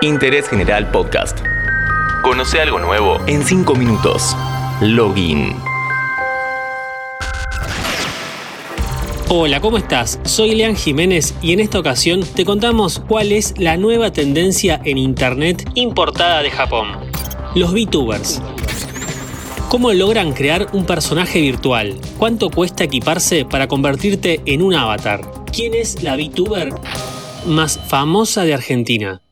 Interés General Podcast. Conoce algo nuevo en 5 minutos. Login. Hola, ¿cómo estás? Soy Lean Jiménez y en esta ocasión te contamos cuál es la nueva tendencia en Internet importada de Japón. Los VTubers. ¿Cómo logran crear un personaje virtual? ¿Cuánto cuesta equiparse para convertirte en un avatar? ¿Quién es la VTuber más famosa de Argentina?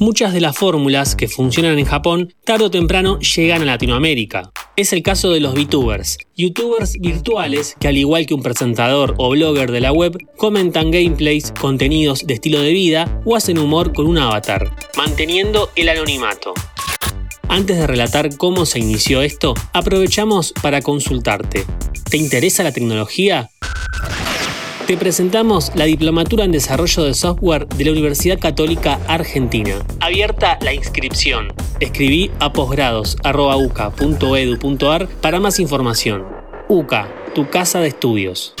Muchas de las fórmulas que funcionan en Japón tarde o temprano llegan a Latinoamérica. Es el caso de los VTubers, youtubers virtuales que al igual que un presentador o blogger de la web, comentan gameplays, contenidos de estilo de vida o hacen humor con un avatar, manteniendo el anonimato. Antes de relatar cómo se inició esto, aprovechamos para consultarte. ¿Te interesa la tecnología? Te presentamos la Diplomatura en Desarrollo de Software de la Universidad Católica Argentina. Abierta la inscripción. Escribí a posgrados.uca.edu.ar para más información. UCA, tu casa de estudios.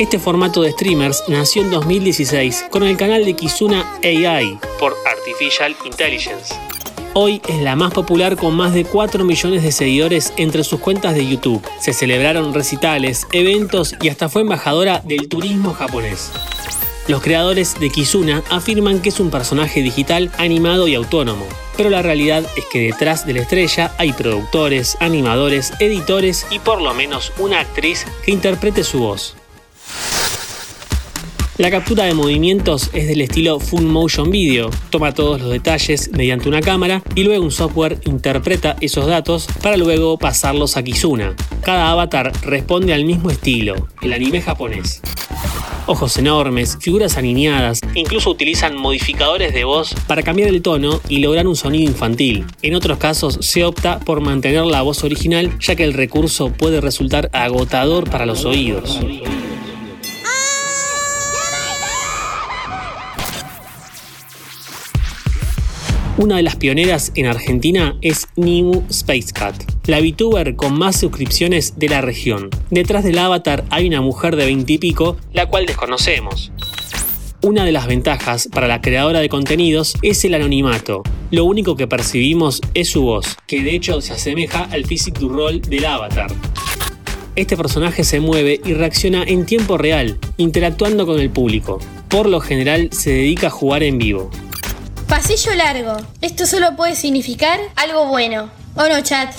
Este formato de streamers nació en 2016 con el canal de Kizuna AI por Artificial Intelligence. Hoy es la más popular con más de 4 millones de seguidores entre sus cuentas de YouTube. Se celebraron recitales, eventos y hasta fue embajadora del turismo japonés. Los creadores de Kizuna afirman que es un personaje digital animado y autónomo, pero la realidad es que detrás de la estrella hay productores, animadores, editores y por lo menos una actriz que interprete su voz. La captura de movimientos es del estilo Full Motion Video, toma todos los detalles mediante una cámara y luego un software interpreta esos datos para luego pasarlos a Kizuna. Cada avatar responde al mismo estilo, el anime japonés. Ojos enormes, figuras alineadas, incluso utilizan modificadores de voz para cambiar el tono y lograr un sonido infantil. En otros casos se opta por mantener la voz original ya que el recurso puede resultar agotador para los oídos. Una de las pioneras en Argentina es Nimu Space Cat, la VTuber con más suscripciones de la región. Detrás del avatar hay una mujer de 20 y pico, la cual desconocemos. Una de las ventajas para la creadora de contenidos es el anonimato. Lo único que percibimos es su voz, que de hecho se asemeja al physic du rol del avatar. Este personaje se mueve y reacciona en tiempo real, interactuando con el público. Por lo general se dedica a jugar en vivo. Pasillo largo. Esto solo puede significar algo bueno. ¿O no, chat?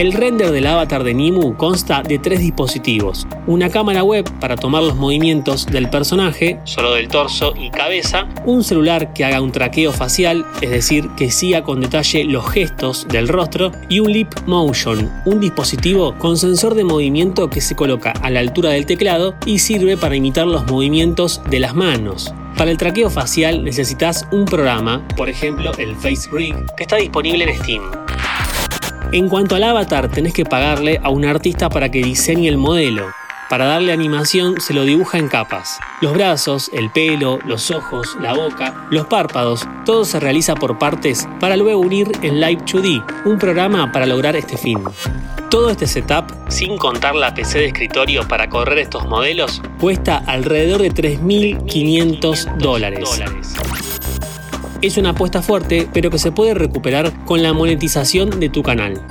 El render del avatar de Nimu consta de tres dispositivos. Una cámara web para tomar los movimientos del personaje, solo del torso y cabeza, un celular que haga un traqueo facial, es decir, que siga con detalle los gestos del rostro, y un Lip Motion, un dispositivo con sensor de movimiento que se coloca a la altura del teclado y sirve para imitar los movimientos de las manos. Para el traqueo facial necesitas un programa, por ejemplo el Face Rig, que está disponible en Steam. En cuanto al avatar, tenés que pagarle a un artista para que diseñe el modelo. Para darle animación se lo dibuja en capas. Los brazos, el pelo, los ojos, la boca, los párpados, todo se realiza por partes para luego unir en Live 2D, un programa para lograr este fin. Todo este setup, sin contar la PC de escritorio para correr estos modelos, cuesta alrededor de 3.500 dólares. Es una apuesta fuerte, pero que se puede recuperar con la monetización de tu canal.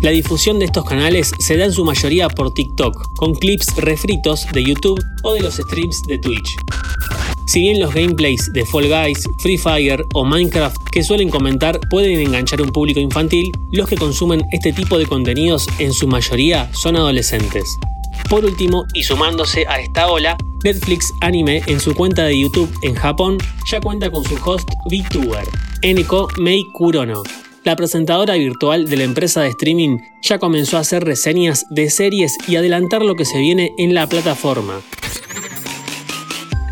La difusión de estos canales se da en su mayoría por TikTok, con clips refritos de YouTube o de los streams de Twitch. Si bien los gameplays de Fall Guys, Free Fire o Minecraft que suelen comentar pueden enganchar a un público infantil, los que consumen este tipo de contenidos en su mayoría son adolescentes. Por último, y sumándose a esta ola, Netflix Anime en su cuenta de YouTube en Japón ya cuenta con su host VTuber, Eneko Mei Kurono. La presentadora virtual de la empresa de streaming ya comenzó a hacer reseñas de series y adelantar lo que se viene en la plataforma.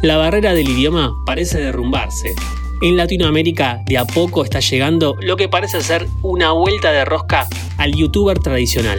La barrera del idioma parece derrumbarse. En Latinoamérica de a poco está llegando lo que parece ser una vuelta de rosca al youtuber tradicional.